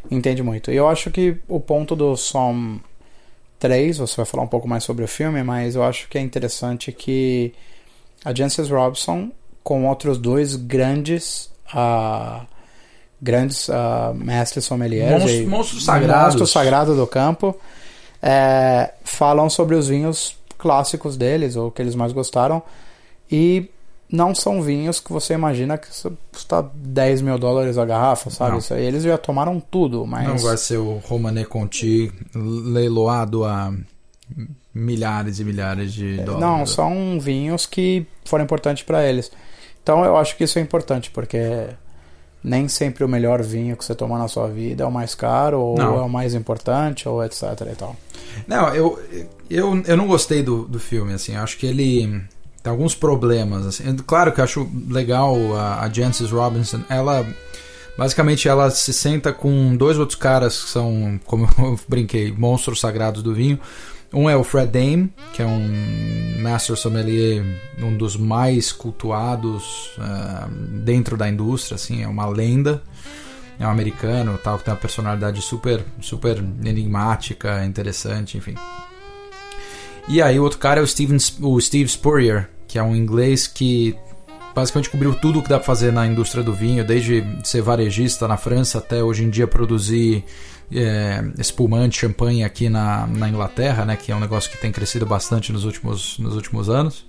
entende muito. E eu acho que o ponto do Som 3, você vai falar um pouco mais sobre o filme, mas eu acho que é interessante que a Jancis Robson, com outros dois grandes ah, grandes ah, mestres sommeliers Monstros- e- monstros sagrados. monstros sagrados do campo é, falam sobre os vinhos clássicos deles ou que eles mais gostaram e não são vinhos que você imagina que custa 10 mil dólares a garrafa, sabe? Não. Isso aí, eles já tomaram tudo, mas Não vai ser o Romané Conti leiloado a milhares e milhares de dólares. É, Não, são vinhos que foram importantes para eles. Então eu acho que isso é importante, porque nem sempre o melhor vinho que você toma na sua vida é o mais caro, ou Não. é o mais importante, ou etc e tal. Não, eu, eu, eu não gostei do, do filme, assim. Eu acho que ele tem alguns problemas, assim. Claro que eu acho legal a, a Jancis Robinson. Ela, basicamente, ela se senta com dois outros caras que são, como (laughs) eu brinquei, monstros sagrados do vinho. Um é o Fred Dame, que é um Master Sommelier, um dos mais cultuados ah, dentro da indústria, assim, é uma lenda é um americano, tal, que tem uma personalidade super, super enigmática, interessante, enfim. E aí o outro cara é o, Steven, o Steve Spurrier, que é um inglês que basicamente cobriu tudo o que dá pra fazer na indústria do vinho, desde ser varejista na França até hoje em dia produzir é, espumante, champanhe aqui na, na Inglaterra, né, que é um negócio que tem crescido bastante nos últimos, nos últimos anos.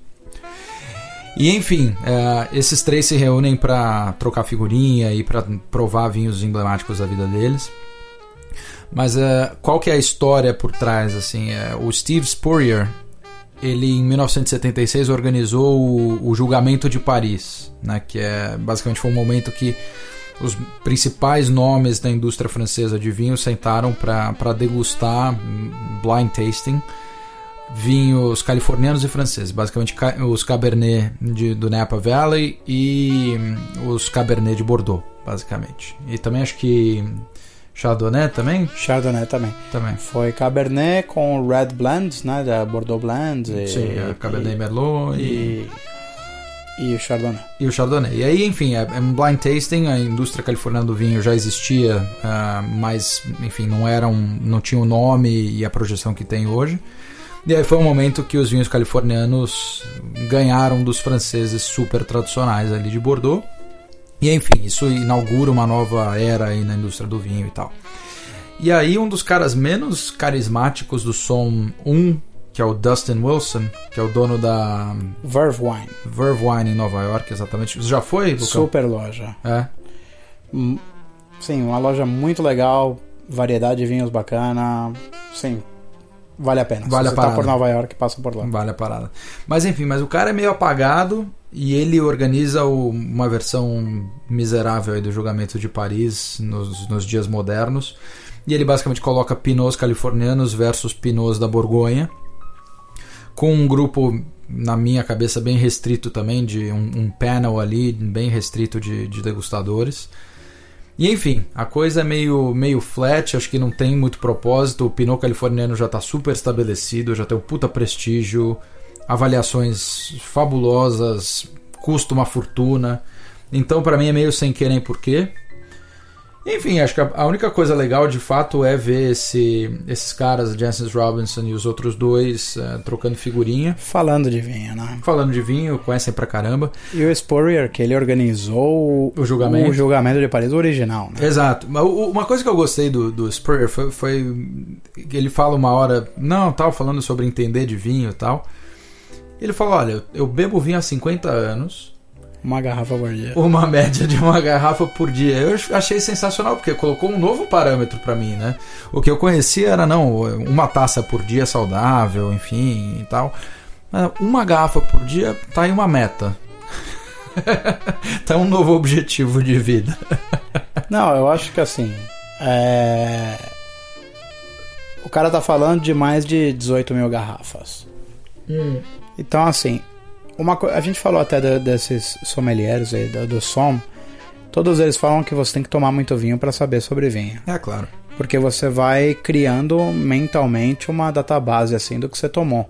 E enfim, é, esses três se reúnem para trocar figurinha e para provar vinhos emblemáticos da vida deles. Mas é, qual que é a história por trás? Assim, é, o Steve Spurrier, ele em 1976 organizou o, o, julgamento de Paris, né, que é basicamente foi um momento que os principais nomes da indústria francesa de vinho sentaram para degustar blind tasting vinhos californianos e franceses, basicamente os Cabernet de, do Napa Valley e hum, os Cabernet de Bordeaux, basicamente. E também acho que Chardonnay também? Chardonnay também. Também. Foi Cabernet com Red Blends, né, da Bordeaux Blends. Sim, e, Cabernet e, Merlot e... e... o Chardonnay. E o Chardonnay. E aí, enfim, é, é um blind tasting, a indústria californiana do vinho já existia, uh, mas, enfim, não era um, não tinha o nome e a projeção que tem hoje. E aí foi um momento que os vinhos californianos ganharam dos franceses super tradicionais ali de Bordeaux. E enfim, isso inaugura uma nova era aí na indústria do vinho e tal. E aí um dos caras menos carismáticos do som 1, que é o Dustin Wilson, que é o dono da Verve Wine. Verve Wine em Nova York, exatamente. Você já foi, Lucão? Super loja. É. Hum, sim, uma loja muito legal, variedade de vinhos bacana. Sim, Vale a pena. Vale Se a parada. tá por Nova York, passa por lá. Vale a parada. Mas enfim, mas o cara é meio apagado e ele organiza o, uma versão miserável do julgamento de Paris nos, nos dias modernos. E ele basicamente coloca pinots californianos versus pinots da Borgonha. Com um grupo, na minha cabeça, bem restrito também, de um, um panel ali, bem restrito de, de degustadores. E enfim, a coisa é meio, meio flat, acho que não tem muito propósito. O Pinot californiano já está super estabelecido, já tem um puta prestígio, avaliações fabulosas, custa uma fortuna. Então, para mim, é meio sem querer nem porquê. Enfim, acho que a única coisa legal de fato é ver esse, esses caras, Jancis Robinson e os outros dois, uh, trocando figurinha. Falando de vinho, né? Falando de vinho, conhecem pra caramba. E o Spurrier, que ele organizou o julgamento, o julgamento de Paris original, né? Exato. Uma coisa que eu gostei do, do Spurrier foi, foi que ele fala uma hora, não, tal, falando sobre entender de vinho e tal. Ele falou: olha, eu bebo vinho há 50 anos uma garrafa por dia. Uma (laughs) média de uma garrafa por dia. Eu achei sensacional, porque colocou um novo parâmetro para mim, né? O que eu conhecia era, não, uma taça por dia saudável, enfim e tal. Uma garrafa por dia tá aí uma meta. (laughs) tá um novo objetivo de vida. (laughs) não, eu acho que assim. É... O cara tá falando de mais de 18 mil garrafas. Hum. Então, assim, uma, a gente falou até de, desses sommeliers aí, do, do som. Todos eles falam que você tem que tomar muito vinho para saber sobre vinho. É claro. Porque você vai criando mentalmente uma database assim do que você tomou.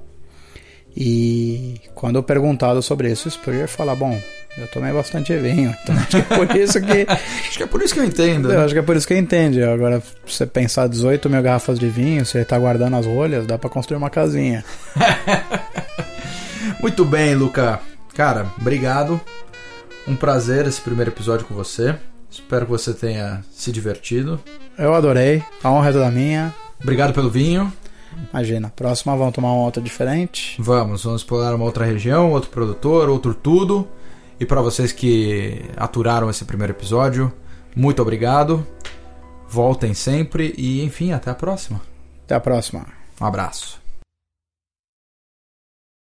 E quando perguntado sobre isso, o Spurrier fala: Bom, eu tomei bastante vinho, então acho que é por (laughs) isso que. acho que é por isso que eu entendo. Eu acho que é por isso que eu entendo. Agora, você pensar 18 mil garrafas de vinho, você tá guardando as rolhas, dá para construir uma casinha. (laughs) Muito bem, Luca. Cara, obrigado. Um prazer esse primeiro episódio com você. Espero que você tenha se divertido. Eu adorei. A honra é toda minha. Obrigado pelo vinho. Imagina, próxima vamos tomar uma outra diferente. Vamos, vamos explorar uma outra região, outro produtor, outro tudo. E para vocês que aturaram esse primeiro episódio, muito obrigado. Voltem sempre e, enfim, até a próxima. Até a próxima. Um abraço.